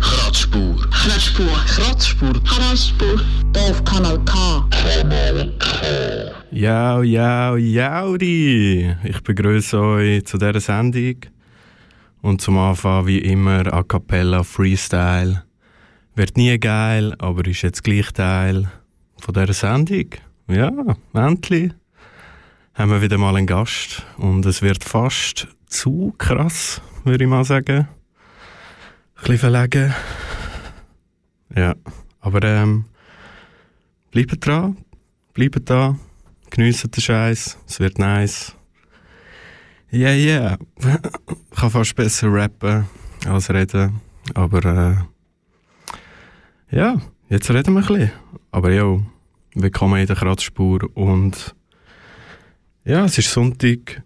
Kratzspur. Kratzspur. Kratzspur. Kratzspur. Auf Kanal K. Ja, ja, jaudi! Ich begrüße euch zu dieser Sendung. Und zum Anfang wie immer A Cappella Freestyle. Wird nie geil, aber ist jetzt gleich Teil von dieser Sendung. Ja, endlich haben wir wieder mal einen Gast. Und es wird fast zu krass, würde ich mal sagen. Bisschen verlegen. Ja, aber ähm, bleibt dran, bleibt da. Geniessen den Scheiß, es wird nice. Yeah, yeah. Ich kann fast besser rappen als reden, aber äh, ja, jetzt reden wir ein bisschen. Aber ja, willkommen in der Kratzspur und ja, es ist Sonntag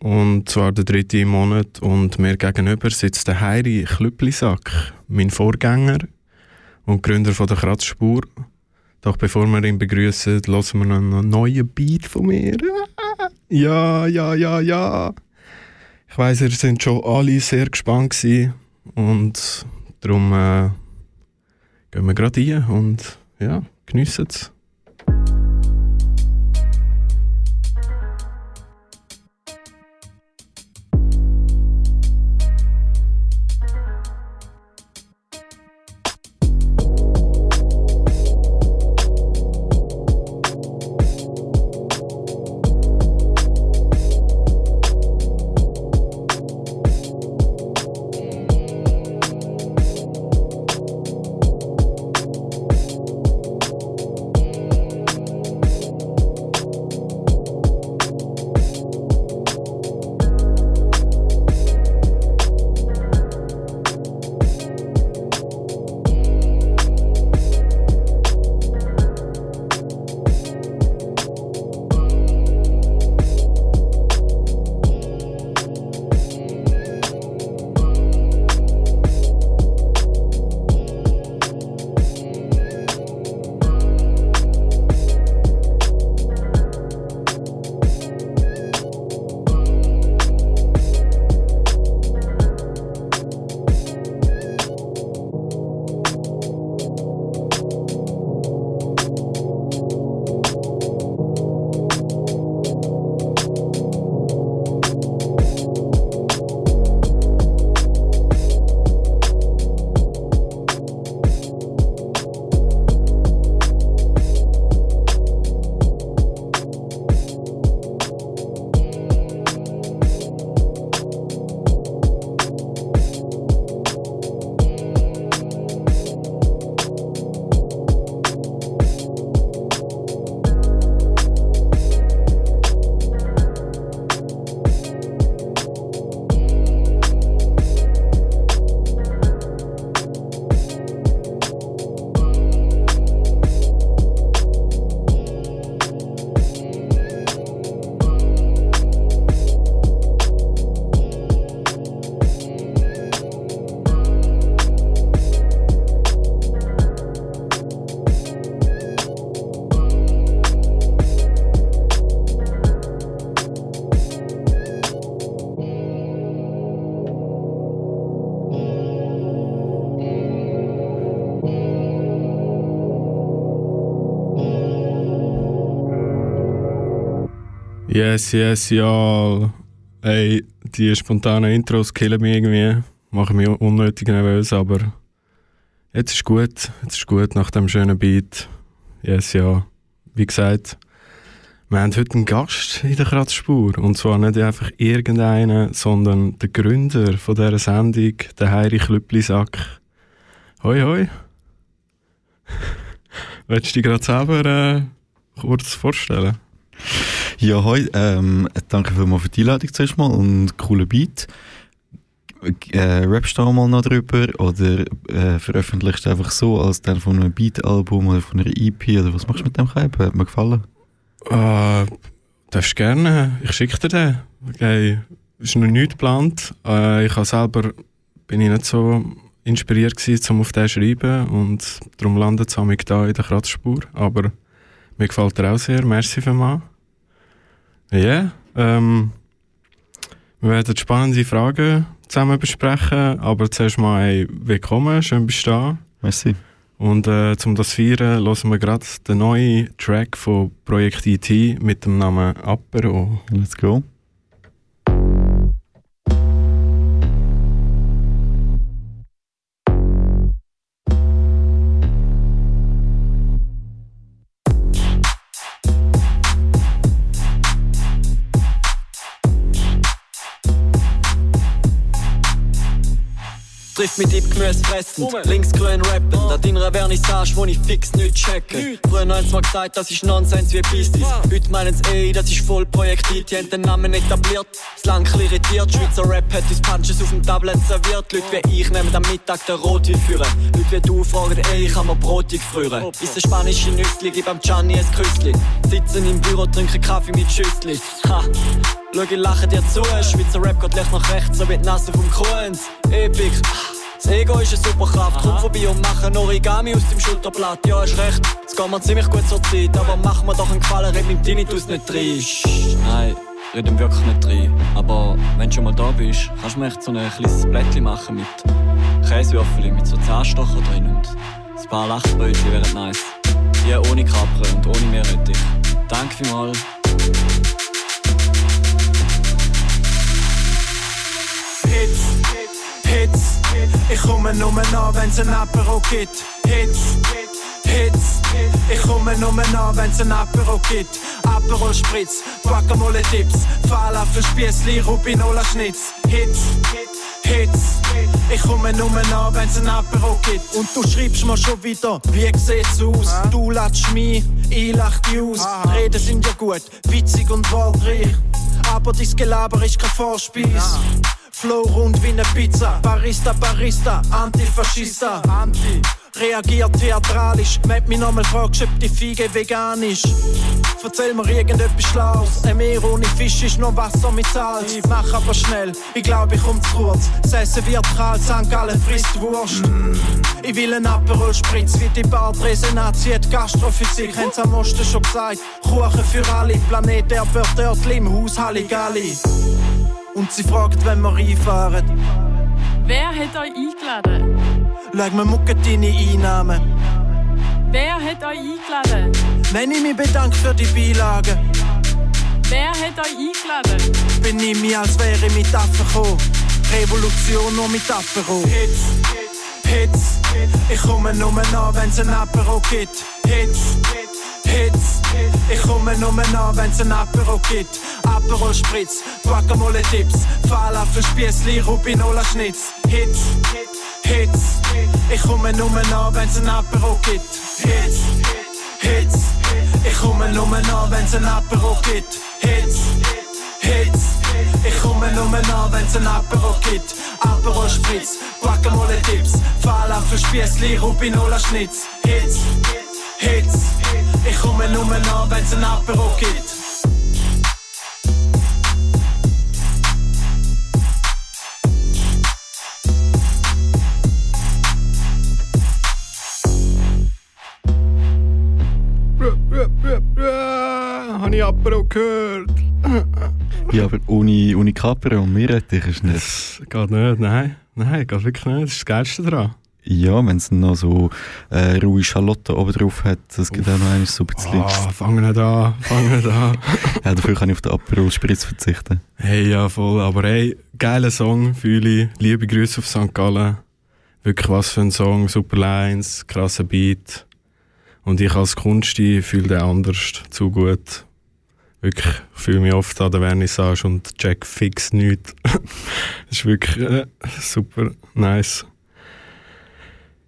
und zwar der dritte im Monat und mir gegenüber sitzt der Heiri Klüpplisack, mein Vorgänger und Gründer von der Kratzspur. Doch bevor wir ihn begrüßen, hören wir noch einen neuen Beat von mir. Ja, ja, ja, ja. Ich weiss, ihr sind schon alle sehr gespannt gewesen und darum äh, gehen wir gerade rein und ja, geniessen es. Yes, yes, ja. Ey, die spontanen Intros killen mich irgendwie. Machen mich unnötig nervös, aber jetzt ist gut. Jetzt ist gut nach dem schönen Beat. Yes, ja. Wie gesagt, wir haben heute einen Gast in der Kratzspur. Und zwar nicht einfach irgendeinen, sondern der Gründer von dieser Sendung, der Heiri Klüpplisack. Hoi, hoi. Willst du dich gerade selber äh, kurz vorstellen? Ja, hoi, ähm, danke vielmals für die Einladung zuerst mal und cooler Beat. äh, rappst du auch mal noch drüber oder äh, veröffentlichst du einfach so als Teil von einem Beat-Album oder von einer EP oder was machst du mit dem Hype? Hat mir gefallen? Äh, darfst gerne. Ich schicke dir den. Okay. Ist noch nichts geplant. Äh, ich habe selber bin ich nicht so inspiriert gewesen, um auf den zu schreiben und darum landet es da in der Kratzspur. Aber mir gefällt er auch sehr. Merci für mal. Ja, yeah, ähm, wir werden spannende Fragen zusammen besprechen, aber zuerst mal hey, willkommen, schön bist du da. Merci. Und äh, um das zu feiern, hören wir gerade den neuen Track von Projekt IT mit dem Namen Apero. Let's go. Mit Dip Gemüse fressen, links grün rappen. Da deiner Vernissage, wo ich fix nicht checke. Früher sie mal gesagt, das ist Nonsens wie Business. Heute meinen sie eh, das ist voll projektiert. Die haben den Namen etabliert, das lang irritiert. Schweizer Rap hat uns Punches auf dem Tablet serviert. Leute wie ich nehmen am Mittag den Rotwein führen. Leute wie du fragen, ey, kann man Brotig frühren. Ist der spanische Nüssli, gib am Gianni ein Küssli. Sitzen im Büro, trinken Kaffee mit Schüssli. Ha! Schau, ich lache dir zu, Schweizer Rap geht leicht nach rechts, so wie die Nase vom Kuhns. Epic. Das Ego ist eine Superkraft, komm vorbei und mach ein Origami aus dem Schulterblatt. Ja, hast recht, es geht mir ziemlich gut zur Zeit, aber mach mir doch einen Gefallen, red mit Tinnitus nicht rein. Nein, red ihm wirklich nicht rein. Aber wenn du schon mal da bist, kannst du mir echt so ein kleines Blättchen machen mit Käsewürfeln, mit so Zahnstocher drin und ein paar Lachbrötchen wären nice. Die ohne Kapre und ohne Meerrettich. Danke vielmals. Hits, Hits, ich komme nur an, wenn's ein Apero gibt. Hits, Hits, ich komme nur an, wenn's ein Apero gibt. Aperol Spritz, Guacamole Dips, Falafel Spießli, Rubinola Schnitz. Hits, Hits, ich komme nur an, wenn's ein Apero gibt. Und du schreibst mir schon wieder, wie sieht's aus? Du latsch mich, ich lach dich aus. Die Reden sind ja gut, witzig und wortreich. Aber dein Gelaber ist kein Vorspeis. Flow rund wie eine Pizza. Barista, Barista, Antifaschista. Anti. Reagiert theatralisch, wenn mich nochmal fragst, ob die Fiege vegan ist. Erzähl mir irgendetwas Schlaues. Ein Meer ohne Fisch ist nur Wasser mit Salz. Mach aber schnell, ich glaub, ich komm zu kurz. Das Essen wird kalt, St. Gallen frisst Wurst. Ich will einen Aperol Spritz, wie die Bardresena zieht Gastrophysik. Haben's am Osten schon gesagt. Kuchen für alle, Planet Erdbeer, Dörtli im Haus Halligalli. Und sie fragt, wenn wir reinfahren. Wer hat euch eingeladen? Schau mir mucke deine Einnahmen. Wer hat euch eingeladen? Wenn ich mich bedanke für die Beilagen, Wer hat euch eingeladen? benimm mich, als wäre ich mit Affen gekommen. Revolution nur mit Apero. Hits, Hits, ich komme nur an, wenn's ein Apero gibt. Hits, Hits, ich komme nur an, wenn's ein Apero gibt. Aperol Spritz, Guacamole Dips, Falafel Spießli, Rubinola Schnitz. Hits, Hits, ich komme nur an, wenn's ein Apero gibt. Hits, Hits, ich komme nur an, wenn's ein Apero gibt. Hits, Hits, ich komme nur an, wenn's ein Apero gibt. Aperol Spritz, Guacamole Dips, Falafel Spießli, Rubinola Schnitz. Hits, Hits, ich komme nur an, wenn's ein Apero gibt. Habe ich Apero gehört? Ja, aber ohne, ohne Capero und Meerrettich ist nicht. Das geht nicht, nein. Nein, geht wirklich nicht. Das ist das Geilste daran. Ja, wenn es noch so äh, rohe Schalotten oben drauf hat, das gibt auch noch einmal so ein bisschen. Ah, fangen nicht an, fangen nicht an. Ja, dafür kann ich auf den Aperol Spritz verzichten. Hey, ja, voll. Aber hey, geiler Song, fühle ich. Liebe Grüße auf St. Gallen. Wirklich was für ein Song, super Lines, krasser Beat. Und ich als Kunsti fühle den anders, zu gut. Wirklich, fühle mich oft an der Vernissage und check fix nichts. das ist wirklich äh, super nice.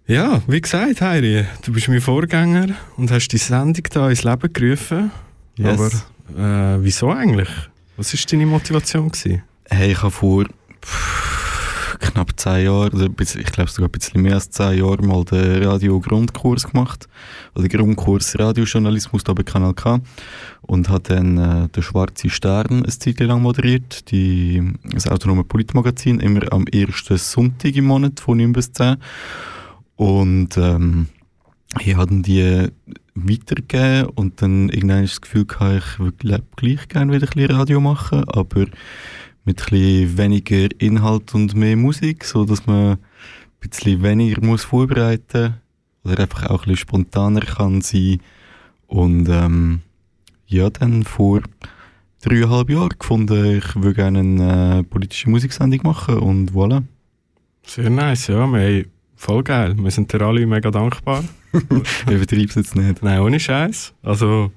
Ja, wie gesagt, Heiri, du bist mein Vorgänger und hast die Sendung da ins Leben gerufen. Yes. Aber äh, wieso eigentlich? Was war deine Motivation? Gewesen? Hey, ich habe vor pff, knapp zehn Jahren, oder ein ich glaube sogar ein bisschen mehr als zehn Jahre, mal den Radio-Grundkurs gemacht. Oder Grundkurs Radiojournalismus da bei Kanal K. Und hat dann äh, den Schwarze Stern eine Zeit lang moderiert, die, das autonome Politmagazin, immer am ersten Sonntag im Monat von 9 bis 10. Und ähm, ich habe die weitergegeben und dann irgendwann das Gefühl gehabt, ich würde gleich gerne wieder ein bisschen Radio machen, aber mit ein bisschen weniger Inhalt und mehr Musik, so dass man ein bisschen weniger muss vorbereiten oder einfach auch ein bisschen spontaner kann sein und ähm, ja, dann vor dreieinhalb Jahren gefunden, ich würde gerne eine äh, politische Musiksendung machen und voilà. Sehr nice, ja. Wir haben voll geil. Wir sind dir alle mega dankbar. Ich übertreibe es jetzt nicht. Nein, ohne Scheiß. Also,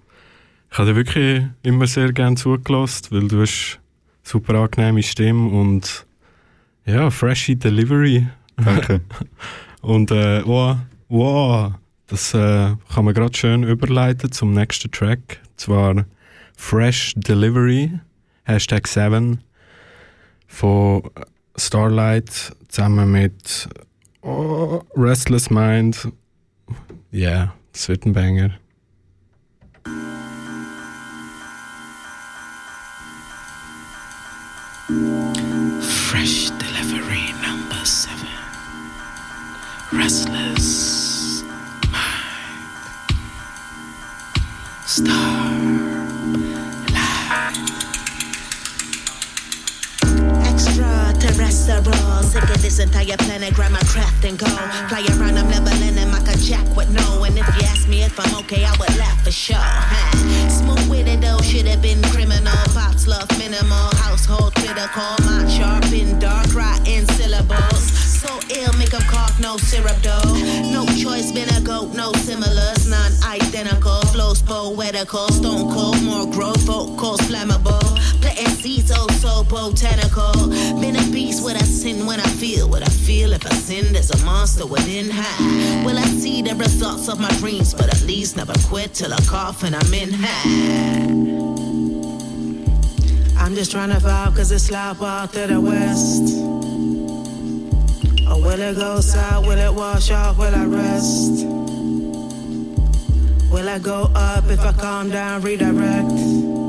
ich habe dir wirklich immer sehr gerne zugelassen, weil du hast super angenehme Stimme und ja, freshy Delivery. Danke. Und äh, wow, wow, das äh, kann man gerade schön überleiten zum nächsten Track. Zwar Fresh Delivery, Hashtag 7 von Starlight zusammen mit oh, Restless Mind. Yeah, ein Banger. Fresh delivery number seven. Restless mind. Star. Extraterrestrial, sick of this entire planet, grab my craft and go. Fly around, I'm leveling him like a jack with no. And if you ask me if I'm okay, I would laugh for sure. Huh? Smooth with it though, should have been criminal. Pops love minimal, household critical. Mind sharp in dark, writing syllables. So ill, make 'em cough, no syrup though. No choice, been a goat, no similars, non identical. Flows poetical, stone cold, more growth, vocals flammable. Seeds, oh so botanical. Been a beast, what I sin when I feel what I feel. If I sin, there's a monster within high. Will I see the results of my dreams? But at least never quit till I cough and I'm in high. I'm just trying to vibe cause it's loud out to the west. Or will it go south? Will it wash off? Will I rest? Will I go up if I calm down, redirect?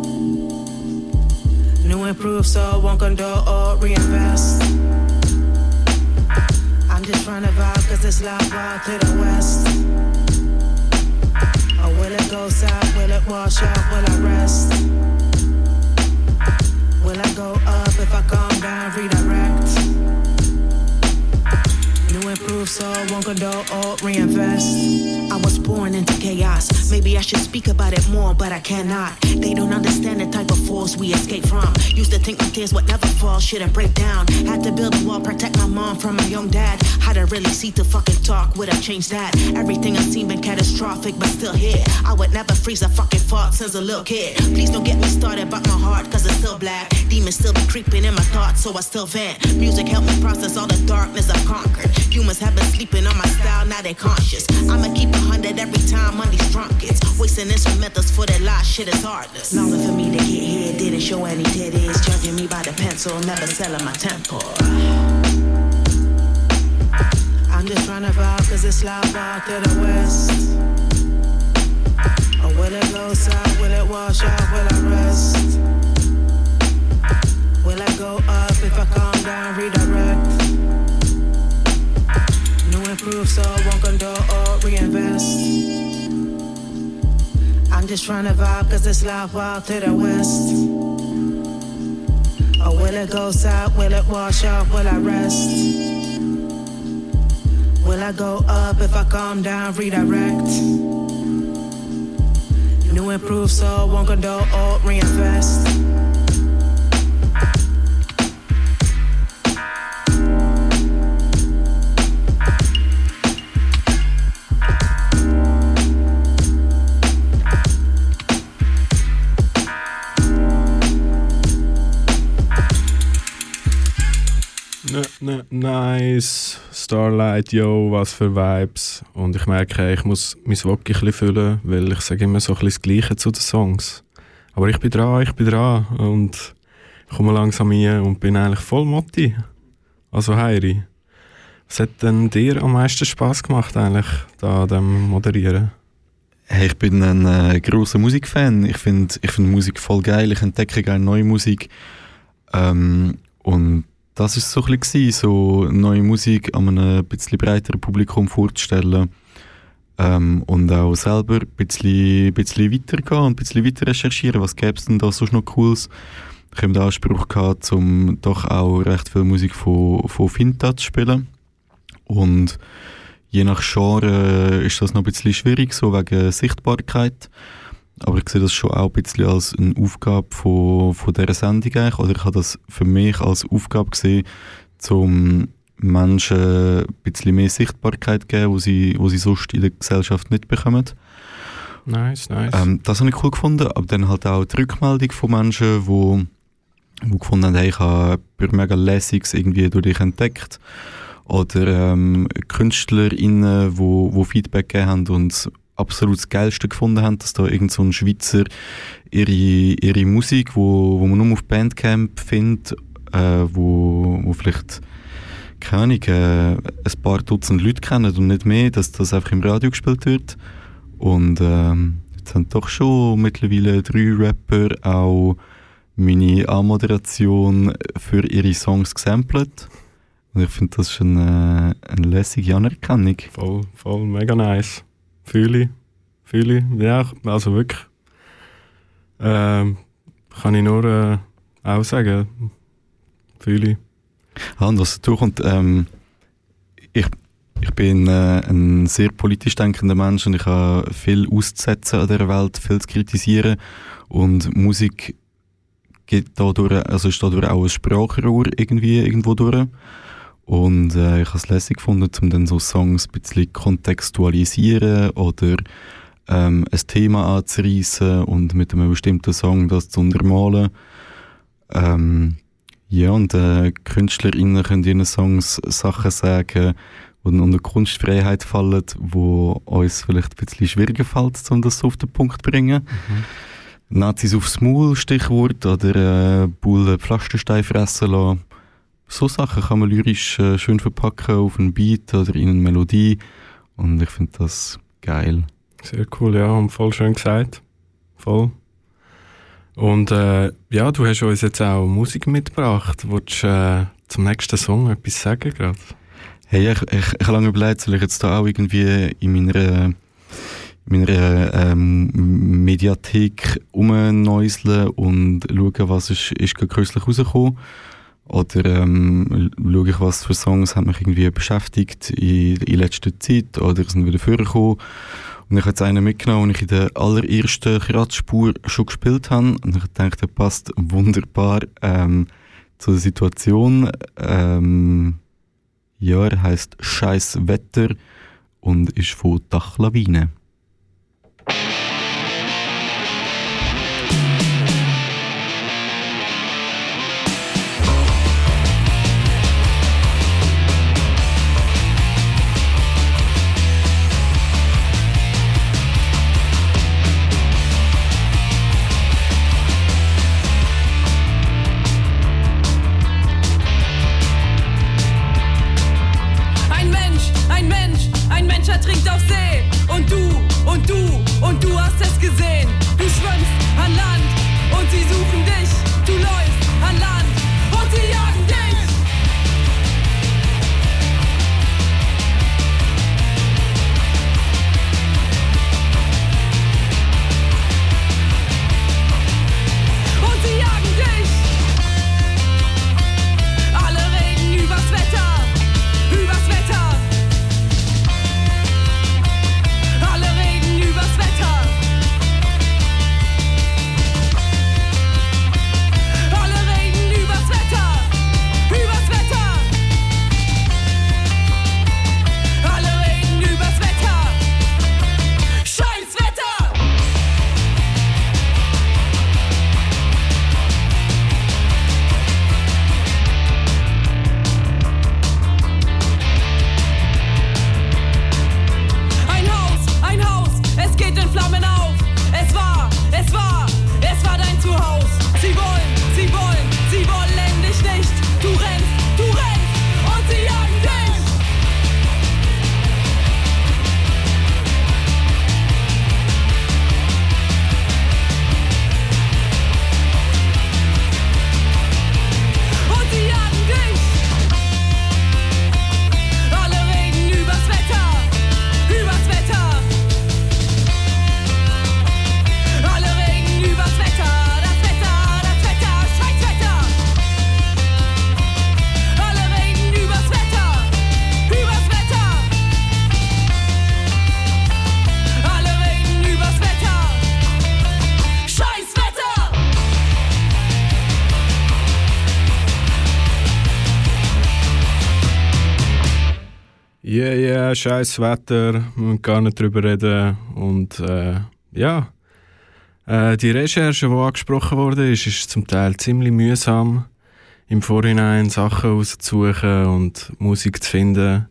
New improve so won't condone or reinvest. I'm just trying to vibe cause it's loud out to the west. Or will it go south? Will it wash off? Will I rest? Will I go up if I calm down, redirect? Improve so won't condone or reinvest. I was born into chaos. Maybe I should speak about it more, but I cannot. They don't understand the type of force we escape from. Used to think my tears would never fall, shouldn't break down. Had to build a wall, protect my mom from my young dad. How to really see to fucking talk would have changed that. Everything I've seen been catastrophic, but still here. I would never freeze a fucking thought since a little kid. Please don't get me started about my heart, cause it's still black. Demons still be creeping in my thoughts, so I still vent. Music helped me process all the darkness I've conquered. Humans have been sleeping on my style, now they're conscious. I'ma keep a hundred every time money's these drunkets. Wasting instrumentals for that last shit is heartless. Longer for me to get here, didn't show any titties. Judging me by the pencil, never selling my temper. I'm just trying to vibe cause it's loud out to the west. Oh, or will it go south? Will it wash out? Will I rest? Will I go up if I calm down, redirect? Improve so won't condone or reinvest. I'm just trying to vibe cause it's loud out to the west. Or will it go south? Will it wash off? Will I rest? Will I go up if I calm down, redirect? New improve so I won't condone or reinvest. N n nice. Starlight, yo, was für Vibes. Und ich merke, ich muss mein Wok ein füllen, weil ich sage immer so ein das Gleiche zu den Songs. Aber ich bin dran, ich bin dran. Und ich komme langsam hin und bin eigentlich voll Motti. Also Heiri, was hat denn dir am meisten Spaß gemacht eigentlich, da dem Moderieren? Hey, ich bin ein äh, großer Musikfan. Ich finde ich find Musik voll geil. Ich entdecke gerne neue Musik. Ähm, und das ist so ein bisschen, so neue Musik an einem bisschen breiteren Publikum vorzustellen. Ähm, und auch selber ein bisschen, bisschen weitergehen und ein bisschen weiter recherchieren, was gäbe es denn da sonst noch Cooles. Ich habe den Anspruch gehabt, um doch auch recht viel Musik von, von Vintage zu spielen. Und je nach Genre ist das noch ein bisschen schwierig, so wegen Sichtbarkeit. Aber ich sehe das schon auch ein bisschen als eine Aufgabe von, von dieser Sendung eigentlich. Oder ich habe das für mich als Aufgabe gesehen, um Menschen ein bisschen mehr Sichtbarkeit zu geben, wo sie, wo sie sonst in der Gesellschaft nicht bekommen. Nice, nice. Ähm, das habe ich cool gefunden, aber dann halt auch die Rückmeldung von Menschen, die wo, wo gefunden haben, hey, ich habe mega Lässiges irgendwie durch dich entdeckt. Oder ähm, KünstlerInnen, wo, wo Feedback gegeben haben und absolut das Geilste gefunden haben, dass da irgend so ein Schweizer ihre, ihre Musik, wo, wo man nur auf Bandcamp findet, äh, wo, wo vielleicht keine Ahnung, äh, ein paar Dutzend Leute kennen und nicht mehr, dass das einfach im Radio gespielt wird. Und ähm, jetzt haben doch schon mittlerweile drei Rapper auch meine Anmoderation für ihre Songs gesampelt. Und ich finde, das ist eine, eine lässige Anerkennung. Voll, voll, mega nice. Fühle ich. Fühle ich. Ja, also wirklich. Ähm, kann ich nur äh, auch sagen. Fühle. Ja, und was dazu kommt, ähm, ich, ich bin äh, ein sehr politisch denkender Mensch und ich habe viel auszusetzen an dieser Welt, viel zu kritisieren. Und Musik geht dadurch, also ist dadurch auch ein Sprachrohr irgendwie irgendwo durch. Und äh, ich habe es lässig gefunden, um dann so Songs ein bisschen kontextualisieren oder ähm, ein Thema anzureissen und mit einem bestimmten Song das zu untermalen. Ähm, ja, und äh, KünstlerInnen können in ihren Songs Sachen sagen, die dann unter Kunstfreiheit fallen, wo uns vielleicht ein bisschen schwieriger fällt, um das so auf den Punkt zu bringen. Mhm. Nazis aufs Maul, Stichwort, oder äh, Bullen Pflasterstein fressen lassen. So Sachen kann man lyrisch äh, schön verpacken auf einen Beat oder in eine Melodie. Und ich finde das geil. Sehr cool, ja, und voll schön gesagt. Voll. Und äh, ja, du hast uns jetzt auch Musik mitgebracht. Wolltest du äh, zum nächsten Song etwas sagen gerade? Hey, ich, ich, ich habe lange überlegt, soll ich jetzt da auch irgendwie in meiner, in meiner ähm, Mediathek umnäuseln und schauen, was ist, ist gerade kürzlich rausgekommen. Oder ähm, schaue ich, was für Songs haben mich irgendwie beschäftigt in, in letzter Zeit oder sind wieder vorgekommen. Und ich habe jetzt einen mitgenommen, den ich in der allerersten Kratzspur schon gespielt habe. Und ich dachte, der passt wunderbar ähm, zu der Situation. Ähm, ja, er heisst Scheiß Wetter und ist von Dachlawine. Scheiß Wetter, müssen gar nicht drüber reden. Und äh, ja, äh, die Recherche, die angesprochen wurde, ist, ist zum Teil ziemlich mühsam, im Vorhinein Sachen auszusuchen und Musik zu finden.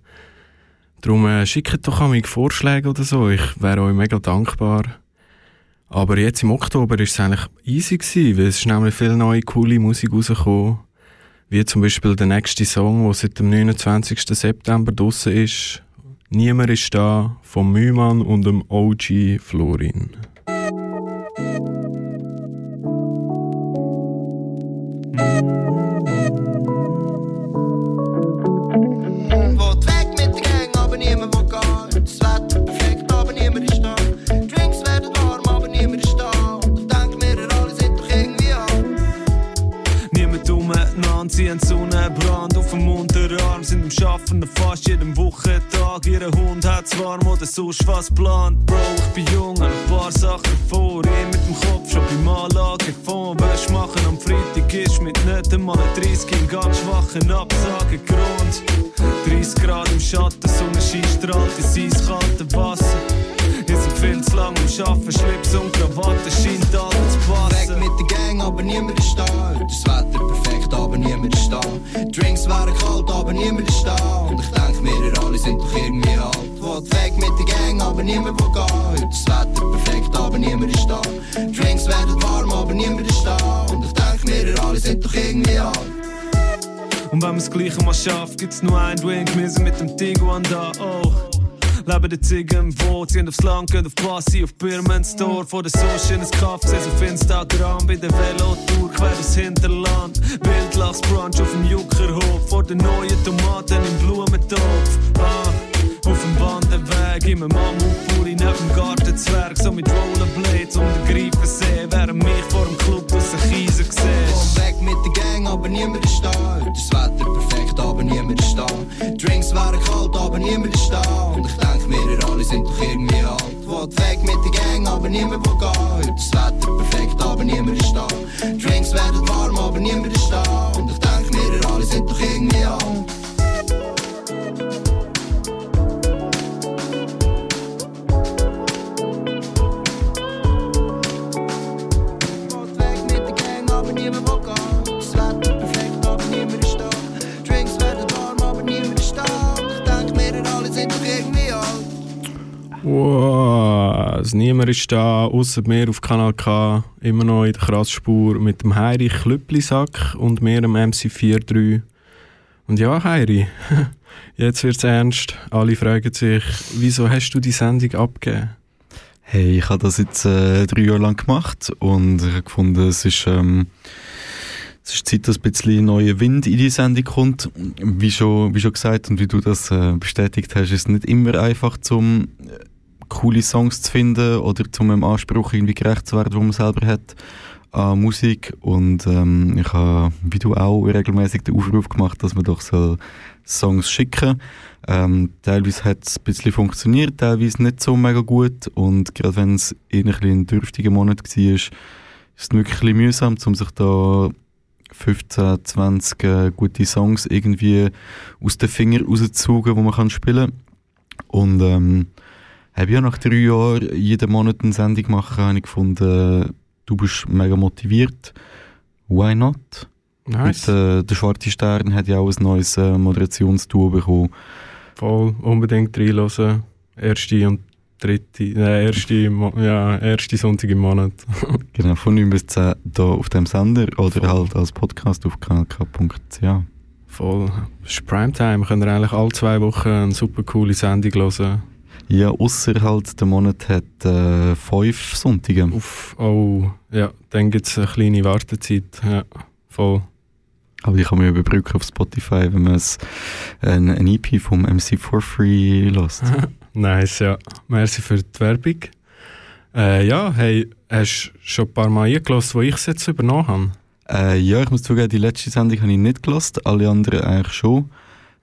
Darum äh, schickt doch einmal Vorschläge oder so, ich wäre euch mega dankbar. Aber jetzt im Oktober war es eigentlich easy gewesen, weil es ist nämlich viel neue, coole Musik rausgekommen. Wie zum Beispiel der nächste Song, der seit dem 29. September draussen ist. Niemand ist da, vom Mühmann und dem OG Florin. Schaffen an fast jedem Wochentag. Ihr Hund hat's warm oder sonst was plant. Bro, ich bin jung, hab ein paar Sachen vor. Ich mit dem Kopf schon beim Anlage von Wäsch machen am Freitag ist mit nicht einmal 30 im ganz schwachen Absagegrund. 30 Grad im Schatten, Sonnenschein strahlt ins eiskalte Wasser. Viel zu lang am Schaffen, Schlips und Krawatte scheint alles zu passen. Weg mit der Gang, aber niemand ist da. Das Wetter perfekt, aber niemand ist da. Drinks wären kalt, aber niemand ist da. Und ich denk mir, ihr alle sind doch irgendwie alt. Wollt weg mit der Gang, aber niemand will gehen. Das Wetter perfekt, aber niemand ist da. Drinks werden warm, aber niemand ist da. Und ich denk mir, ihr alle sind doch irgendwie alt. Und wenn man's Gleiche mal schafft, gibt's nur ein Drink, wir sind mit dem Tiguan da, oh. Leben die Ziegen Boot, ziehen aufs Land, gehen auf Passi, auf Birmen Store. Vor der Social ins Kaffee, auf Instagram, bei der Velotour, quer durchs Hinterland. Wildlachs Brunch auf dem Juckerhof, vor den neuen Tomaten im Blumentopf. Ah, auf dem Wanderweg, im Mammutpuri, neben dem Gartenzwerg, so mit Rollerblades und den Greifensee, während mich vor dem Club aus den Kiesen siehst. Komm weg mit der Gang, aber niemand ist da. Das Wetter perfekt, aber niemand ist da. Drinks wären kalt, aber niemand ist da. Und ich denk mir, ihr alle sind doch irgendwie alt. Wollt weg mit der Gang, aber niemand will gehen. Das Wetter perfekt, aber niemand ist da. Drinks werden warm, aber niemand ist da. Und ich denk mir, ihr alle sind doch irgendwie alt. Wow, also niemand ist da, außer mir auf Kanal K, immer noch in der Krassspur mit dem Heiri Klüpplisack und mir, dem MC43. Und ja, Heiri, jetzt wird's ernst. Alle fragen sich, wieso hast du die Sendung abgegeben? Hey, ich habe das jetzt äh, drei Jahre lang gemacht und ich habe gefunden, es ist, ähm, es ist Zeit, dass ein bisschen neuer Wind in die Sendung kommt. Wie schon, wie schon gesagt und wie du das äh, bestätigt hast, ist es nicht immer einfach, zum coole Songs zu finden oder zum einem Anspruch irgendwie gerecht zu werden, den man selber hat an Musik. Und ähm, ich habe, wie du auch, regelmäßig den Aufruf gemacht, dass man doch soll Songs schicken ähm, Teilweise hat es ein bisschen funktioniert, teilweise nicht so mega gut. Und gerade wenn es ein, ein dürftiger Monat war, ist es wirklich ein mühsam, um sich da 15, 20 äh, gute Songs irgendwie aus den Fingern rauszusuchen, die man spielen kann. Und ähm, habe ja nach drei Jahren jeden Monat eine Sendung machen, habe ich gefunden, du bist mega motiviert. Why not? Nice. Und, äh, der Schwarze Stern hat ja auch ein neues äh, Moderationstool bekommen. Voll, unbedingt reinhören. Erste und dritte, äh, erste, ja, erste Sonntag im Monat. Genau, von 9 bis 10 hier auf dem Sender oder halt als Podcast auf kanalk.ch. Voll. Es ist Primetime, könnt ihr eigentlich alle zwei Wochen eine super coole Sendung hören. Ja, ausser halt der Monat hat äh, fünf Sonntage. Uff, oh, ja, dann gibt es eine kleine Wartezeit. Ja, voll. Aber ich kann mich überbrücken auf Spotify, wenn man es ein, ein EP vom MC for Free lässt. Nice, ja. Merci für die Werbung. Äh, ja, hey, hast du schon ein paar Mal eingelassen, wo ich es jetzt übernommen habe? Äh, ja, ich muss zugeben, die letzte Sendung habe ich nicht gelost, alle anderen eigentlich schon.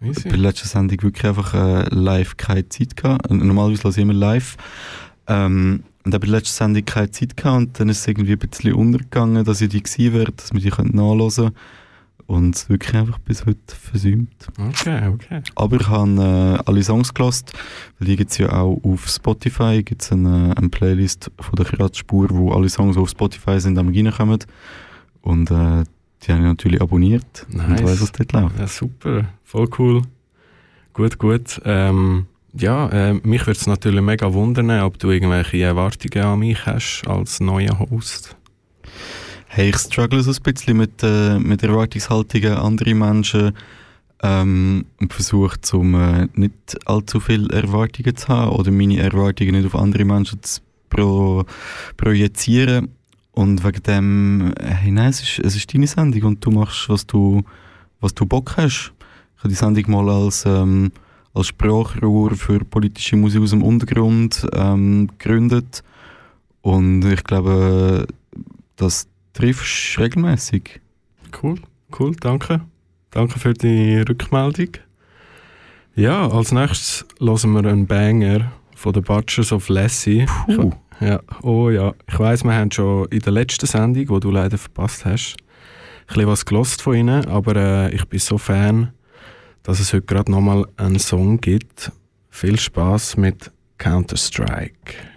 Easy. Bei der letzten Sendung wirklich einfach äh, live keine Zeit gehabt. Normalerweise lasse ich immer live. Ähm, und dann bei der letzten Sendung keine Zeit gehabt und dann ist es irgendwie ein bisschen untergegangen, dass ich die gewesen wäre, dass wir die nachhören können. und es wirklich einfach bis heute versäumt. Okay, okay. Aber ich habe äh, alle Songs gelost, weil die gibt es ja auch auf Spotify, gibt es eine, eine Playlist von der Kratzspur, wo alle Songs, die auf Spotify sind, am reinkommen. Und äh, die habe ich natürlich abonniert Nice. und weiss, was dort läuft. Ja, super, voll cool. Gut, gut. Ähm, ja, äh, mich würde es natürlich mega wundern, ob du irgendwelche Erwartungen an mich hast als neuer Host. Hey, ich struggle so ein bisschen mit, äh, mit Erwartungshaltungen an andere Menschen ähm, und versuche, zum äh, nicht allzu viel Erwartungen zu haben oder meine Erwartungen nicht auf andere Menschen zu pro projizieren. Und wegen dem, äh, hey, nein, es ist, es ist deine Sendung und du machst, was du, was du Bock hast. Ich habe die Sendung mal als, ähm, als Sprachrohr für politische Musik aus dem Untergrund ähm, gegründet. Und ich glaube, das triffst regelmäßig. Cool, cool, danke. Danke für die Rückmeldung. Ja, als nächstes hören wir einen Banger von den Butchers of Lassie. Puh. Ja, oh ja. Ich weiss, wir haben schon in der letzten Sendung, die du leider verpasst hast, ein bisschen was von ihnen, aber äh, ich bin so Fan, dass es heute gerade nochmal einen Song gibt. Viel Spaß mit Counter-Strike.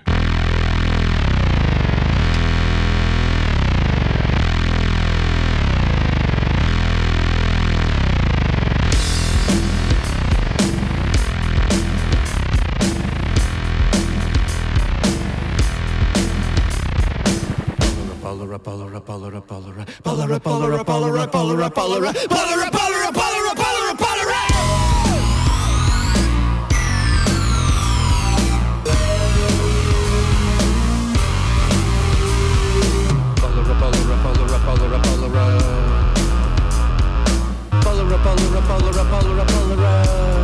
polera polera polera polera polera polera polera polera polera polera polera polera polera polera Polera, polera, polera, polera, polera, polera, polera, polera, polera, polera.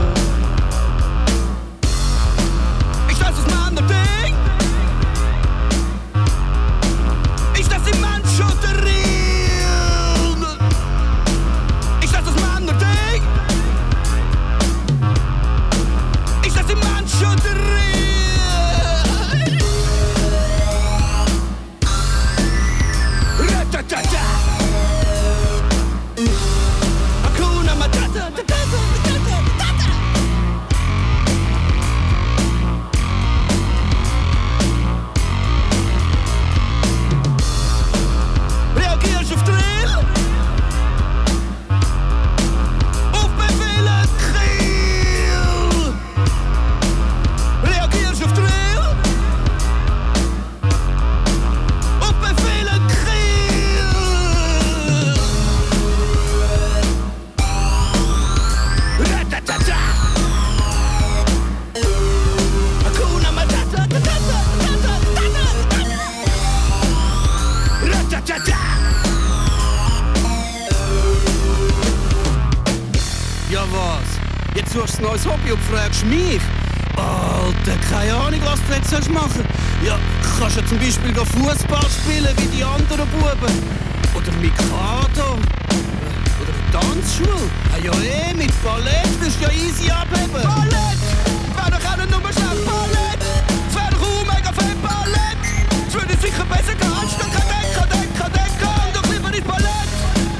Anderen Buben. Oder Mikado. Oder Tanzschule. Ah ja eh, mit Ballett wirst du ja easy abheben. Ballett! Wär doch auch nicht nur schnell Ballett! Es wär doch auch mega viel Ballett! Es würde sicher besser gehen, anstatt Kadett, Kadett, Kadett gehen. Und doch lieber nicht Ballett!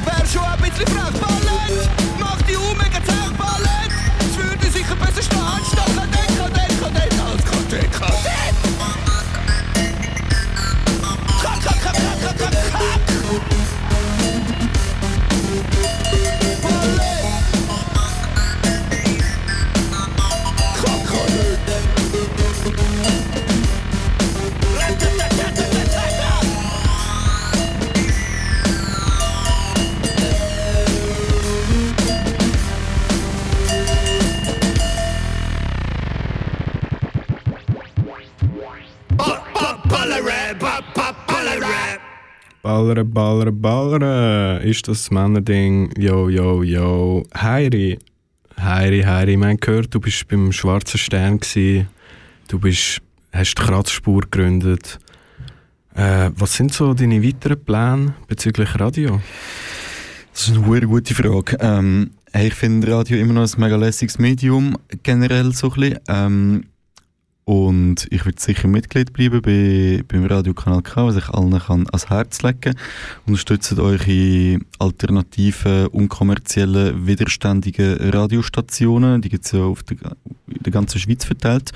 Wär schon ein bisschen frech Ballere, ballere, ballere. Ist das Männerding? Yo, yo, yo. Heiri. Heiri, Heiri. Wir haben gehört, du bist beim Schwarzen Stern. Gewesen. Du bist, hast die Kratzspur gegründet. Äh, was sind so deine weiteren Pläne bezüglich Radio? Das ist eine sehr gute Frage. Ähm, ich finde Radio immer noch ein mega lässiges Medium, generell so ein bisschen. Ähm, und ich würde sicher Mitglied bleiben bei, beim Radiokanal K, was ich allen kann ans Herz legen Unterstützt eure alternativen, unkommerziellen, widerständigen Radiostationen. Die gibt es ja auf der, in der ganzen Schweiz verteilt.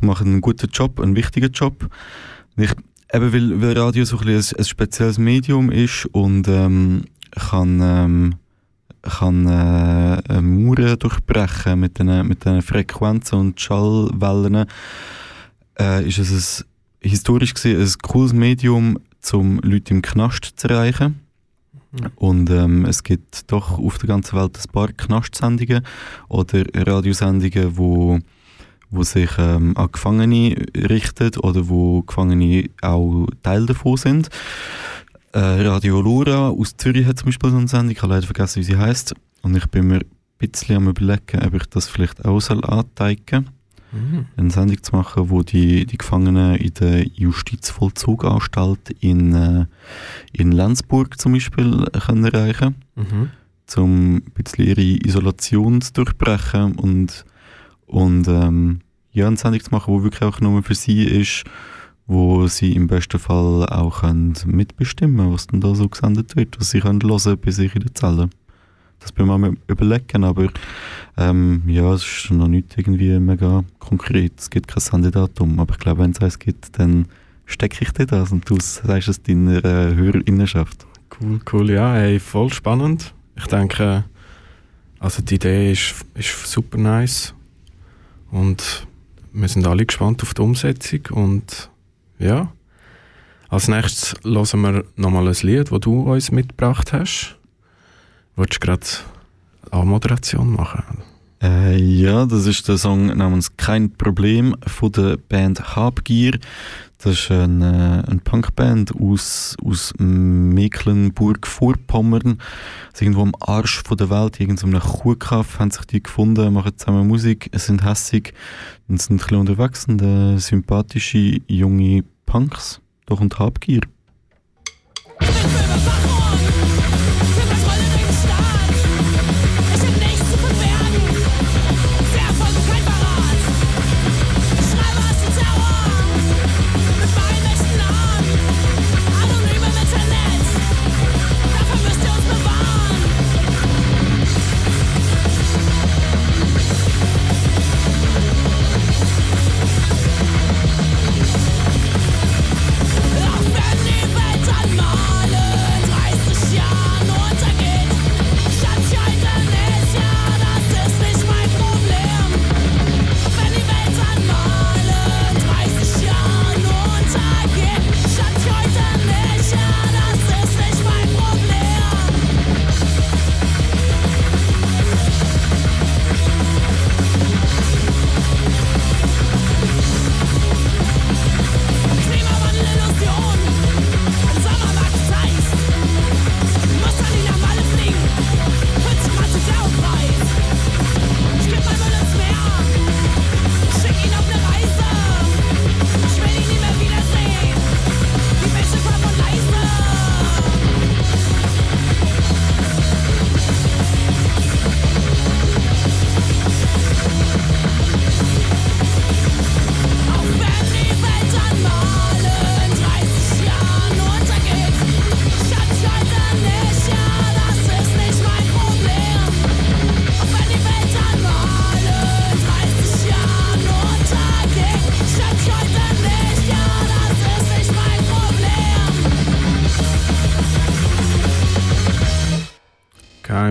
Und machen einen guten Job, einen wichtigen Job. Ich, eben weil, weil Radio so ein, ein, ein spezielles Medium ist und ähm, kann... Ähm, kann äh, Mauern durchbrechen mit den, mit den Frequenzen und Schallwellen, äh, ist es ein, historisch gesehen ein cooles Medium, um Leute im Knast zu erreichen. Mhm. Und ähm, es gibt doch auf der ganzen Welt ein paar Knastsendungen oder Radiosendungen, wo, wo sich ähm, an Gefangene richtet oder wo Gefangene auch Teil davon sind. Äh, Radio Lura aus Zürich hat zum Beispiel so eine Sendung, ich habe leider vergessen, wie sie heißt. Und ich bin mir ein bisschen am überlegen, ob ich das vielleicht auch soll anteigen mhm. Eine Sendung zu machen, wo die, die Gefangenen in der Justizvollzuganstalt in, äh, in Lenzburg zum Beispiel können erreichen mhm. um ein bisschen ihre Isolation zu durchbrechen und, und ähm, ja, eine Sendung zu machen, die wirklich auch nur für sie ist wo sie im besten Fall auch können mitbestimmen was denn da so gesendet wird, was sie können hören bei sich in der Zelle. Das bin ich mir überlegen, aber ähm, ja, es ist noch nicht irgendwie mega konkret. Es gibt kein Sendedatum, aber ich glaube, wenn es eins gibt, dann stecke ich dir das und du sagst es deiner äh, Hörerinnenschaft. Cool, cool, ja, hey, voll spannend. Ich denke, also die Idee ist, ist super nice und wir sind alle gespannt auf die Umsetzung und ja. Als nächstes hören wir nochmal ein Lied, das du uns mitgebracht hast. Wolltest du gerade eine Moderation machen? Äh, ja, das ist der Song namens Kein Problem von der Band Habgier. Das ist eine, eine Punkband aus, aus Mecklenburg-Vorpommern. Irgendwo am Arsch von der Welt, irgendwo in einem Kuhkaff haben sich die gefunden, machen zusammen Musik, sind hässig und sind ein bisschen unterwegs und äh, sympathische junge Punks. Doch und Habgier.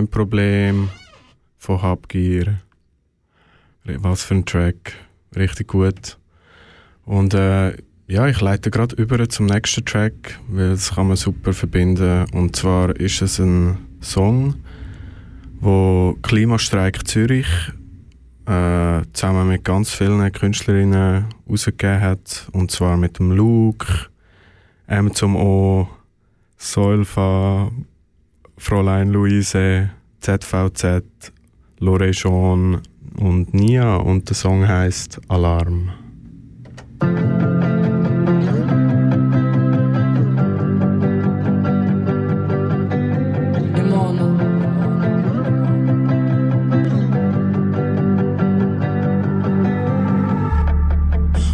Problem von Habgier. Was für ein Track. Richtig gut. Und äh, ja, ich leite gerade über zum nächsten Track, weil das kann man super verbinden. Und zwar ist es ein Song, wo Klimastreik Zürich äh, zusammen mit ganz vielen Künstlerinnen rausgegeben hat. Und zwar mit dem Luke, M zum O, Solfa, Fräulein Luise, ZVZ, Lore Jean und Nia und der Song heißt Alarm.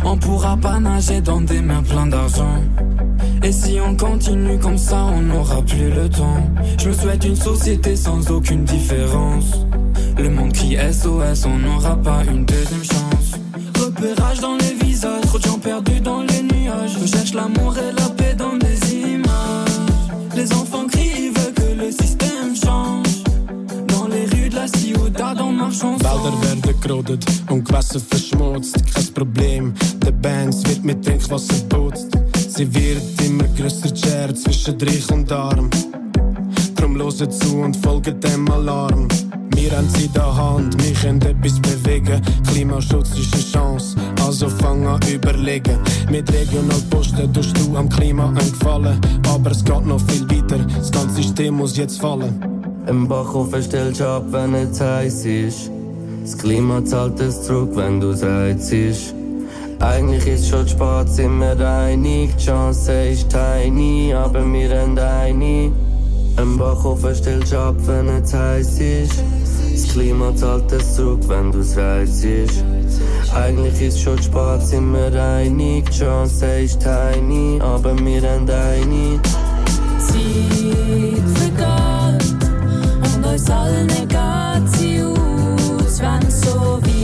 On pourra pas nager dans des mers pleins d'argent. Et si on continue comme ça, on n'aura plus le temps. Je me souhaite une société sans aucune différence. Le monde crie SOS, on n'aura pas une deuxième chance. Repérage dans les visages, trop de gens perdus dans les nuages. Je cherche l'amour et la paix dans des images. Les enfants crient, ils veulent que le système change. Dans les rues de la ciudad, on marche ensemble. Wälder werden gerodet und Gewässer verschmutzt. Kein Problem, der Banks wird mit Trinkwasser putzt. Sie wird immer grösser, die Schere zwischen Reich und Arm. Drum loset zu und folgt dem Alarm. Wir haben sie in der Hand, wir können etwas bewegen. Klimaschutz ist eine Chance, also fang an überlegen. Mit Regionalposten tust du am Klima einen Gefallen. Aber es geht noch viel weiter, das ganze System muss jetzt fallen. Im Backofen stellst du ab, wenn es heiß ist. Das Klima zahlt es zurück, wenn du es reizt. Eigentlich ist schon spät, sind wir einig. Die Chance ist tiny, aber wir haben eine. Im Backofen stellst ab, wenn es heiß ist. Das Klima zahlt es zurück, wenn du es reizt. Eigentlich ist schon spät, sind wir einig. Die Chance ist tiny, aber wir haben eine. Zeit vergeht und uns allen geht sie aus, wenn es so weitergeht.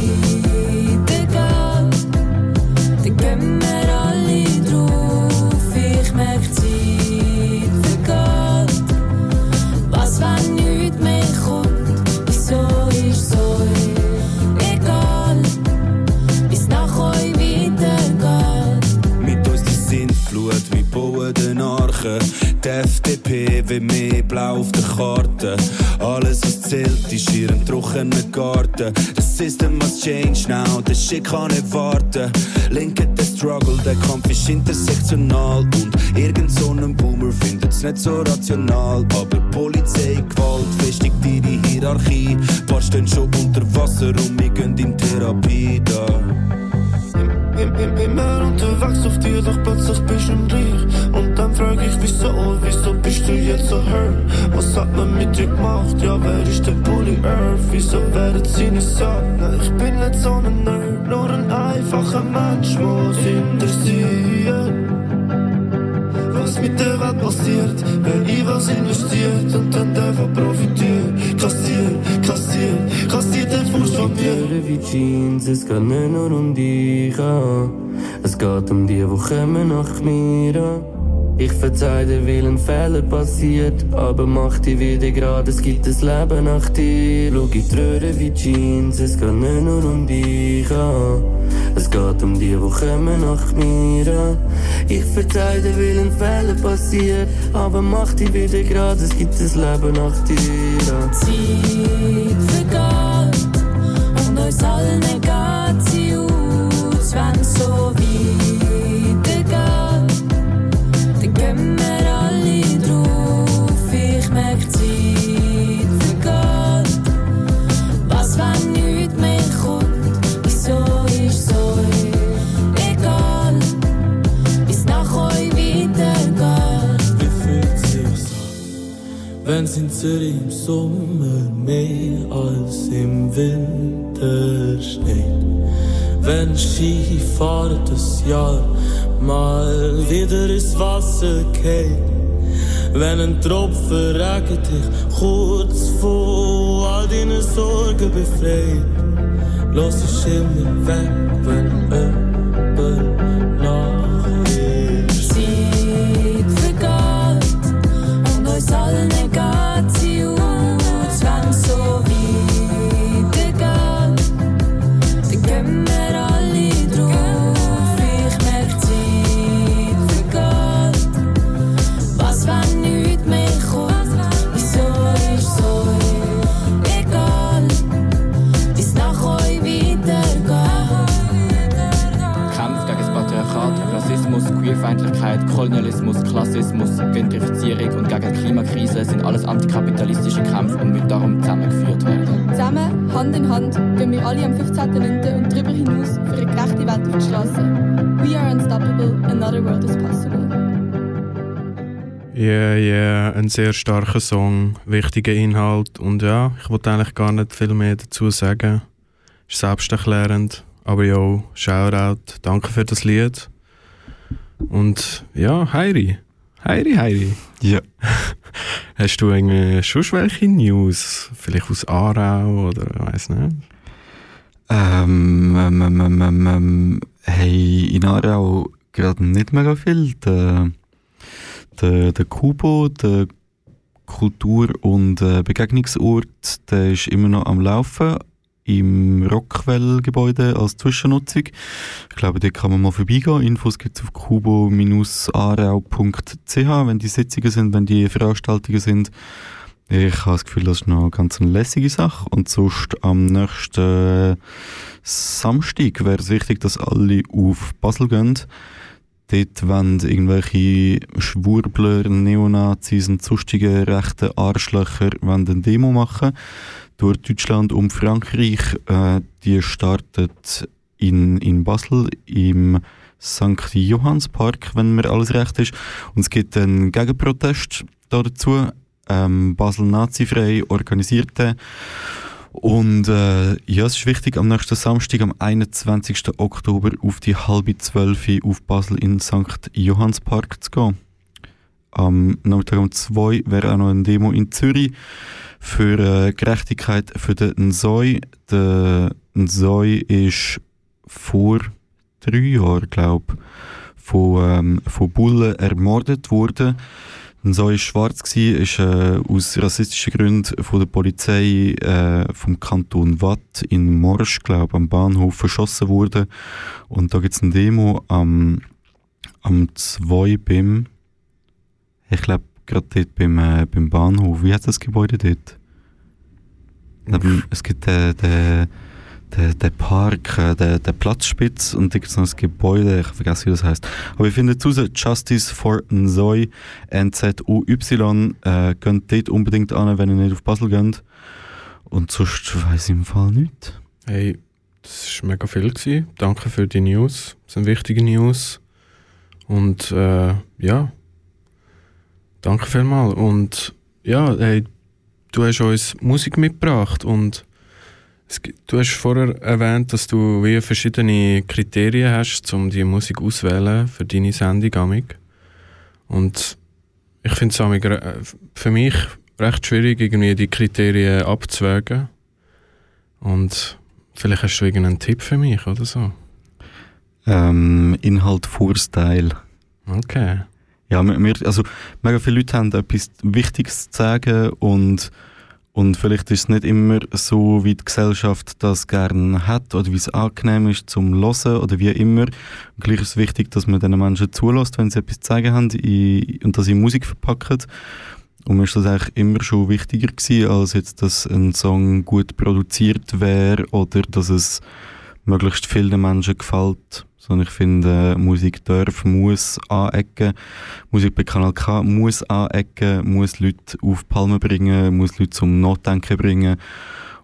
Die FDP will mehr blau auf der Karte. Alles, was zählt, ist ihren trockenen Garten. Das System must change now, der Shit kann nicht warten. Linke der Struggle, der Kampf ist intersektional. Und irgend so ein Boomer findet's nicht so rational. Aber Polizei, Gewalt festigt ihre Hierarchie. Paar stehen schon unter Wasser und wir gehen in Therapie da. Im- im- Immer unterwegs auf dir, doch plötzlich bist du im Reich. Und dann frag ich, wieso, oh, wieso bist du jetzt so hurt? Was hat man mit dir gemacht? Ja, wer ist der Bully Earth? Wieso werden sie nicht sagen? Ich bin nicht so ein Nerd, nur ein einfacher Mensch, was interessiert. Was mit der Welt passiert, wenn ich was investiert und dann einfach profitiert. Kassiert, kassiert, kassiert den Fuß von mir. Wie Jeans, es geht nicht nur um dich. Es geht um die, die kommen nach mir. Ich verzeih dir, weil ein Fehler passiert, aber mach dich wieder gerade, es gibt ein Leben nach dir. Schau in die Röhre wie Jeans, es geht nicht nur um dich an. Es geht um die, die kommen nach mir an. Ich verzeih dir, weil ein Fehler passiert, aber mach dich wieder gerade, es gibt ein Leben nach dir an. Zeit vergeht und uns allen geht wenn's in Zürich im Sommer mehr als im Winter schneit? Wenn Skifahren das Jahr mal wieder ins Wasser geht? Wenn ein Tropfen Regen dich kurz vor all deinen Sorgen befreit? Los ist immer weg, wenn Rassismus, Queerfeindlichkeit, Kolonialismus, Klassismus, Gentrifizierung und gegen die Klimakrise sind alles antikapitalistische Kämpfe und müssen darum zusammengeführt werden. Zusammen, Hand in Hand, gehen wir alle am 15.09. und darüber hinaus für eine gerechte Welt auf die Straße. We are unstoppable, another world is possible. Yeah, yeah, ein sehr starker Song, wichtiger Inhalt und ja, ich wollte eigentlich gar nicht viel mehr dazu sagen. Ist selbsterklärend Aber ja, Shoutout, danke für das Lied. Und ja, Heiri. Heiri, Heiri. Ja. Hast du irgendwie schon welche News? Vielleicht aus Aarau oder weiß nicht? Ähm, ähm, ähm, ähm, ähm, ähm, hey, in Aarau gerade nicht mega viel. Der, der, der Kubo, der Kultur- und äh, Begegnungsort, der ist immer noch am Laufen im Rockwell-Gebäude als Zwischennutzung. Ich glaube, dort kann man mal vorbeigehen. Infos gibt es auf kubo-arau.ch, wenn die Sitzungen sind, wenn die Veranstaltungen sind. Ich habe das Gefühl, das ist noch eine ganz lässige Sache. Und sonst am nächsten Samstag wäre es wichtig, dass alle auf Basel gehen. Dort wollen irgendwelche Schwurbler, Neonazis und sonstige rechte Arschlöcher eine Demo machen durch Deutschland und Frankreich. Äh, die startet in, in Basel im St. Johannspark, wenn mir alles recht ist. Und es gibt einen Gegenprotest dazu. Ähm, Basel Nazifrei organisiert den. Und äh, ja, es ist wichtig, am nächsten Samstag, am 21. Oktober, auf die halbe zwölf auf Basel in St. Johannspark zu gehen. Am Nachmittag um 2 wäre auch noch eine Demo in Zürich für äh, Gerechtigkeit für den Nsoi. Der Nsoi ist vor drei Jahren, glaube von, ähm, von Bullen ermordet worden. Nsoi war schwarz, ist äh, aus rassistischen Gründen von der Polizei äh, vom Kanton Watt in Morsch, glaube am Bahnhof verschossen worden. Und da gibt es eine Demo am, am 2 beim, ich glaube, gerade dort beim, äh, beim Bahnhof. Wie heißt das Gebäude dort? Neben, es gibt den, den, den, den Park, äh, den, den Platzspitz und da gibt es noch ein Gebäude, ich vergesse wie das heißt. Aber ich finde raus, Justice for Nzoi, N-Z-U-Y, äh, geht dort unbedingt an, wenn ihr nicht auf Basel geht. Und sonst weiss ich im Fall nicht. Hey, das war mega viel. Gewesen. Danke für die News. Das sind wichtige News. Und äh, ja, danke vielmals. Und ja, hey, du hast uns Musik mitgebracht und du hast vorher erwähnt, dass du wie verschiedene Kriterien hast, um die Musik auszuwählen für deine Sendung amig. Und ich finde es äh, für mich recht schwierig, irgendwie die Kriterien abzuwägen. Und vielleicht hast du irgendeinen Tipp für mich oder so. Ähm, Inhalt vor Style. Okay. Ja, wir, also mega viele Leute haben etwas Wichtiges zu sagen und, und vielleicht ist es nicht immer so, wie die Gesellschaft das gerne hat oder wie es angenehm ist zum Hören oder wie immer. Und gleich ist es wichtig, dass man den Menschen zulässt, wenn sie etwas zu sagen haben in, und das in Musik verpacken. Und mir ist das eigentlich immer schon wichtiger gewesen, als jetzt, dass ein Song gut produziert wäre oder dass es möglichst vielen Menschen gefällt. Sondern ich finde, Musik darf, muss anecken. Musik bei Kanal K muss anecken, muss Leute auf Palmen bringen, muss Leute zum Nachdenken bringen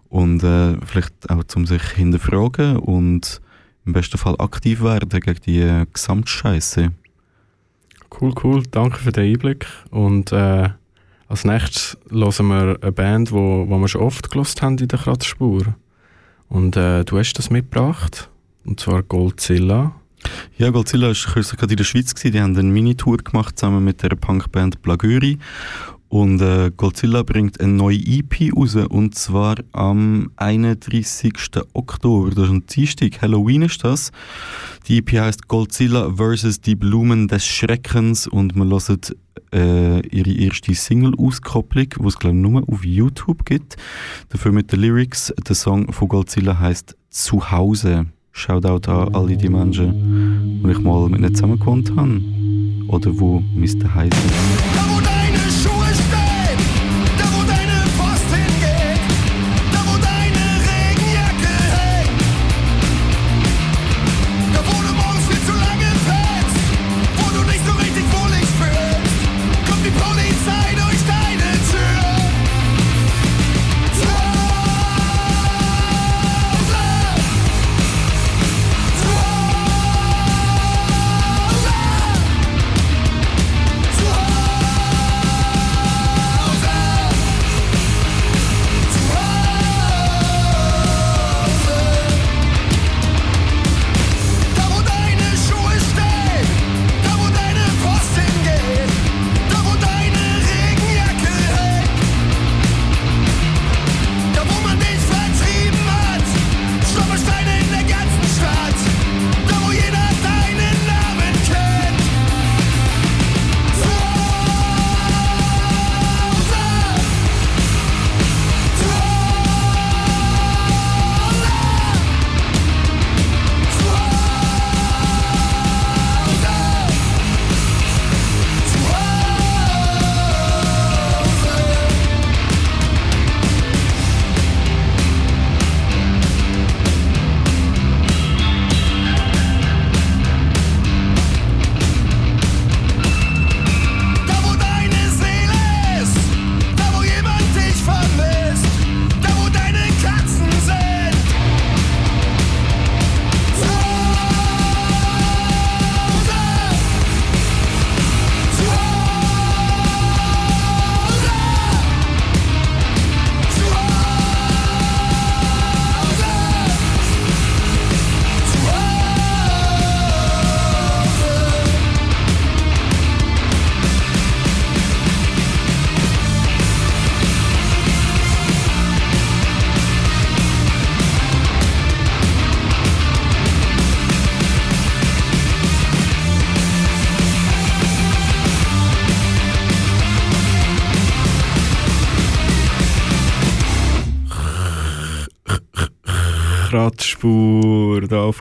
und äh, vielleicht auch zum sich hinterfragen und im besten Fall aktiv werden gegen die äh, Gesamtscheiße. Cool, cool. Danke für den Einblick. Und äh, als nächstes hören wir eine Band, wo wir schon oft gelost haben in der Kratzspur. Und äh, du hast das mitgebracht. Und zwar Goldzilla. Ja, Goldzilla war kürzlich gerade in der Schweiz. Gewesen. Die haben eine Mini-Tour gemacht zusammen mit der Punkband Blagüri. Und äh, Goldzilla bringt eine neue EP raus. Und zwar am 31. Oktober. Das ist ein Dienstag. Halloween ist das. Die EP heißt Goldzilla vs. Die Blumen des Schreckens. Und wir hören äh, ihre erste Single-Auskopplung, die es glaube ich nur auf YouTube gibt. Dafür mit den Lyrics. Der Song von Goldzilla heißt Zuhause. Shoutout an alle die Menschen, die ich mal mit ihnen zusammen gewohnt habe. Oder wo Mr. Heisen.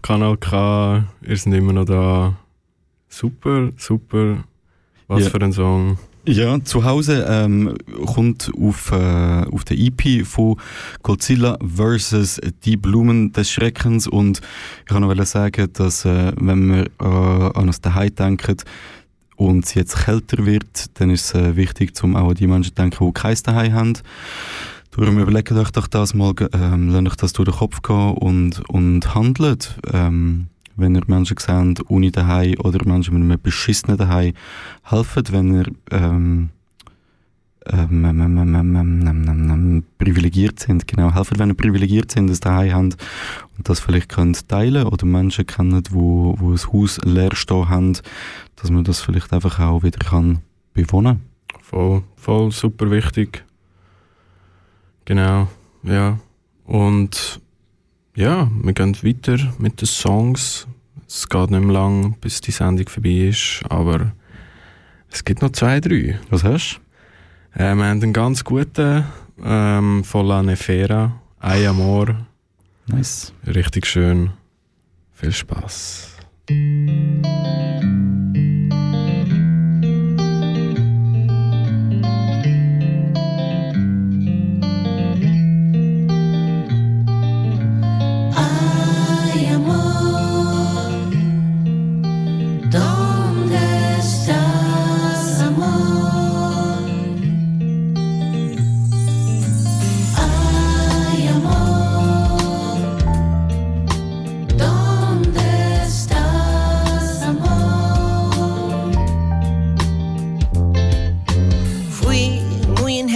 Kanal K. Ihr seid immer noch da. Super, super. Was Ja. für ein Song. Ja, zu Hause ähm, kommt auf, äh, auf der EP von Godzilla vs. Die Blumen des Schreckens und ich kann noch sagen, dass äh, wenn wir äh, an das Daheim denken und es jetzt kälter wird, dann ist es äh, wichtig, um auch an die Menschen zu denken, die kein Daheim haben. Darum überlegt euch doch das mal, ähm, lasst euch das durch den Kopf gehen und, und handelt. Ähm, wenn ihr Menschen seht, ohne daheim oder Menschen mit einem beschissenen daheim, helft, wenn ihr ähm, ähm, ähm, privilegiert sind. Genau, helfen, wenn ihr privilegiert sind, das daheim habt und das vielleicht könnt teilen oder Menschen kennen, wo, wo ein Haus leer stehen haben, dass man das vielleicht einfach auch wieder kann bewohnen kann. Voll, voll super wichtig. Genau, ja. Und ja, wir gehen weiter mit den Songs. Es geht nicht mehr lang, bis die Sendung vorbei ist, aber es gibt noch zwei, drei. Was hast du? Äh, wir haben einen ganz guten ähm, von La Nefera, Ay Amor. Nice. Richtig schön. Viel Spaß.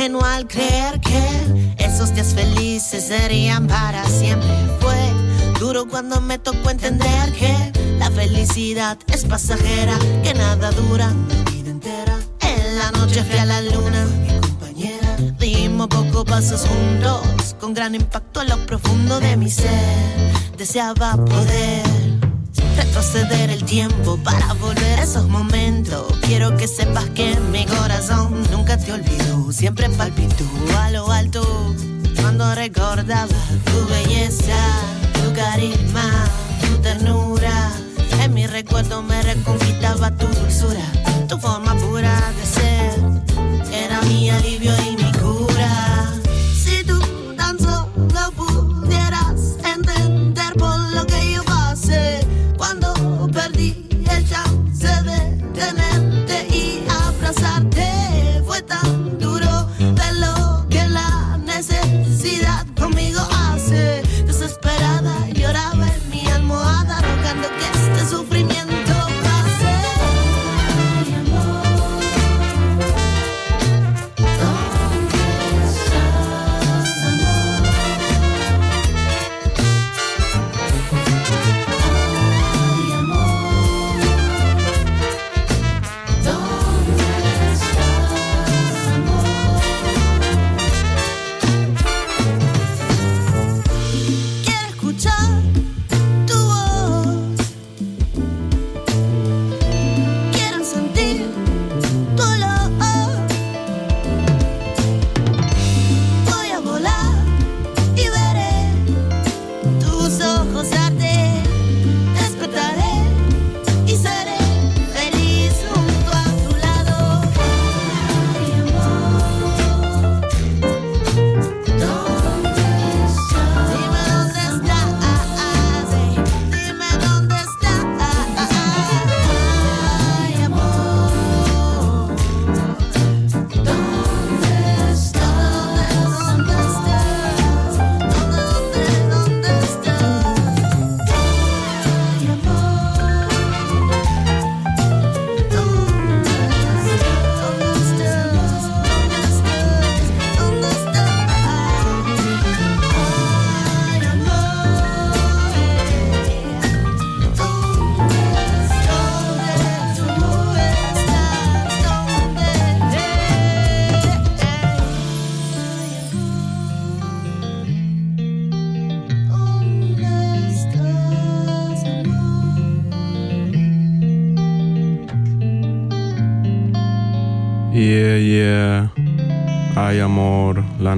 Muy ingenua al creer que esos días felices serían para siempre. Fue duro cuando me tocó entender que la felicidad es pasajera, que nada dura vida entera. En la noche fui a la luna, mi compañera. Dimos pocos pasos juntos, con gran impacto en lo profundo de mi ser. Deseaba poder retroceder el tiempo para volver a esos momentos. Quiero que sepas que mi corazón nunca te olvidó, siempre palpitó a lo alto cuando recordaba tu belleza, tu carisma, tu ternura. En mi recuerdo me reconquistaba tu dulzura, tu forma pura de ser. Era mi alivio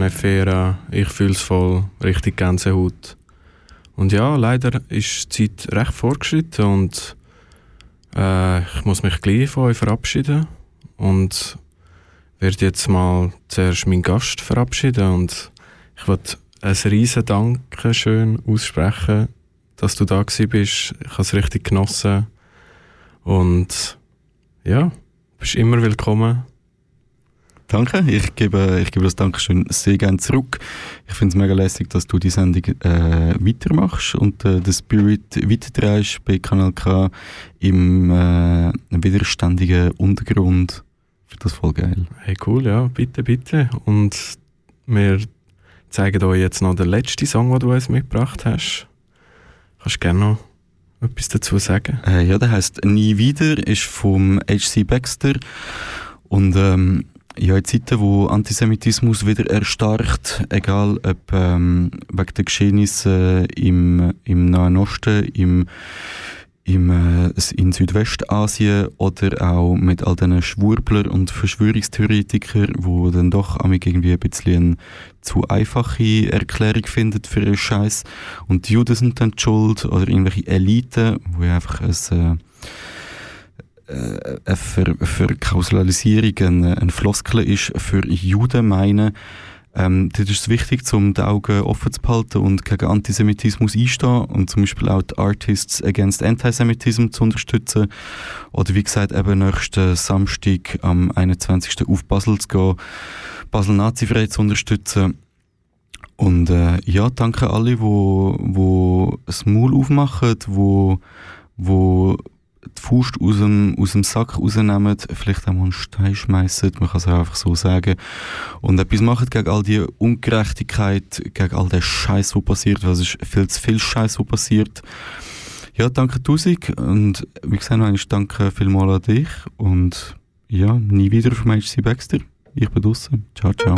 Nefera. Ich fühl's voll. Richtig Gänsehaut. Und ja, leider ist die Zeit recht fortgeschritten und äh, ich muss mich gleich von euch verabschieden und werde jetzt mal zuerst meinen Gast verabschieden und ich wollte ein riesen Dankeschön aussprechen, dass du da gewesen bist. Ich habe es richtig genossen und ja, bist immer willkommen. Danke, ich gebe, ich gebe das Dankeschön sehr gerne zurück. Ich finde es mega lässig, dass du die Sendung äh, weitermachst und äh, den Spirit weitertreibst bei Kanal K im äh, widerständigen Untergrund. Ich finde das voll geil. Hey, cool, ja, bitte, bitte. Und wir zeigen euch jetzt noch den letzten Song, den du uns mitgebracht hast. Kannst du gerne noch etwas dazu sagen? Äh, ja, der heißt Nie wieder, ist vom H.C. Baxter und ähm, ja, in Zeiten, wo Antisemitismus wieder erstarkt, egal ob ähm, wegen der Geschehnisse im, im Nahen Osten, im, im, äh, in Südwestasien oder auch mit all diesen Schwurbler und Verschwörungstheoretikern, wo dann doch irgendwie ein bisschen eine zu einfache Erklärung findet für einen Scheiß und die Juden sind dann die schuld oder irgendwelche Eliten, wo einfach ein äh, eine Ver Verkausalisierung eine, eine Floskel ist für Juden meinen, ähm, dort ist es wichtig, um die Augen offen zu behalten und gegen Antisemitismus einstehen und zum Beispiel auch die Artists Against Antisemitism zu unterstützen. Oder wie gesagt, eben nächsten Samstag am 21. auf Basel zu gehen, Basel Nazifrei zu unterstützen. Und äh, ja, danke alle, wo, wo Maul aufmachen, wo, wo die Faust aus dem, aus dem Sack rausnehmen, vielleicht auch mal einen Stein schmeißen, man kann es auch einfach so sagen, und etwas machen gegen all die Ungerechtigkeit, gegen all den Scheiß, der passiert, weil es ist viel zu viel Scheiß, der passiert. Ja, danke Tausig und wie gesagt, noch einmal danke vielmals an dich und ja, nie wieder dem HC Baxter. Ich bin draußen. Ciao, ciao.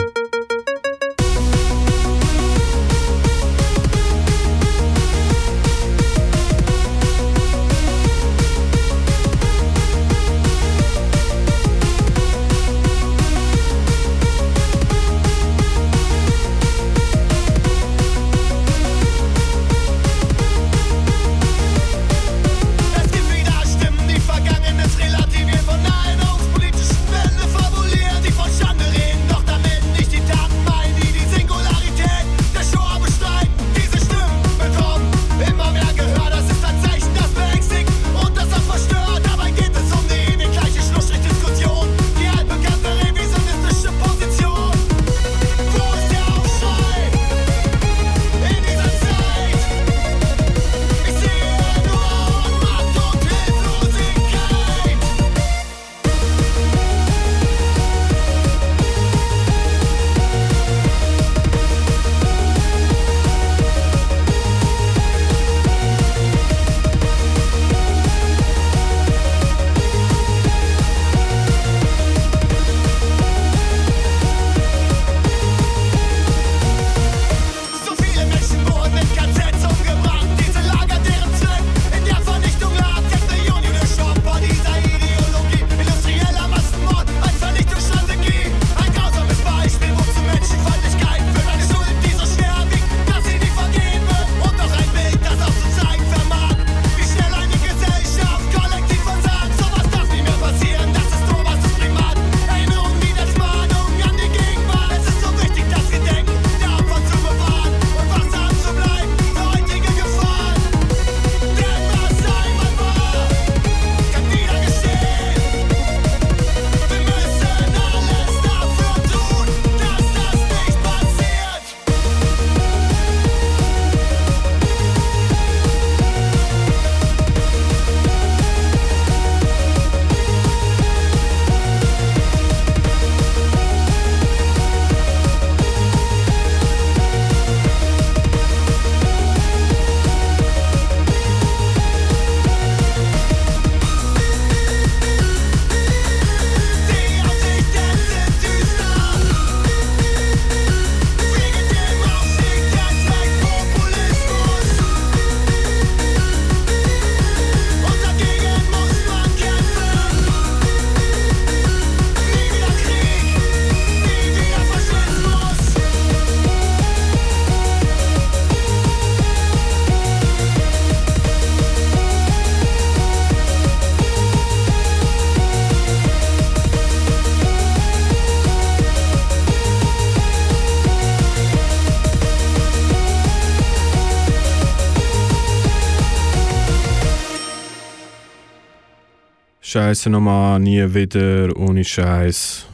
Scheiße nochmal, nie wieder, ohne Scheiß.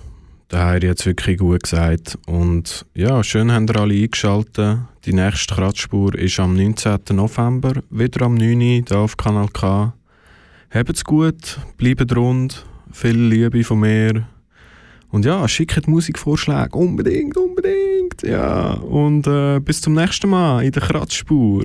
Der Heiri hat es wirklich gut gesagt. Und ja, schön haben ihr alle eingeschaltet. Die nächste Kratzspur ist am 19. November, wieder am 9. Uhr, hier auf Kanal K. Habt's gut, bleibt rund, viel Liebe von mir. Und ja, schickt Musikvorschläge, unbedingt, unbedingt. Ja, und äh, bis zum nächsten Mal in der Kratzspur.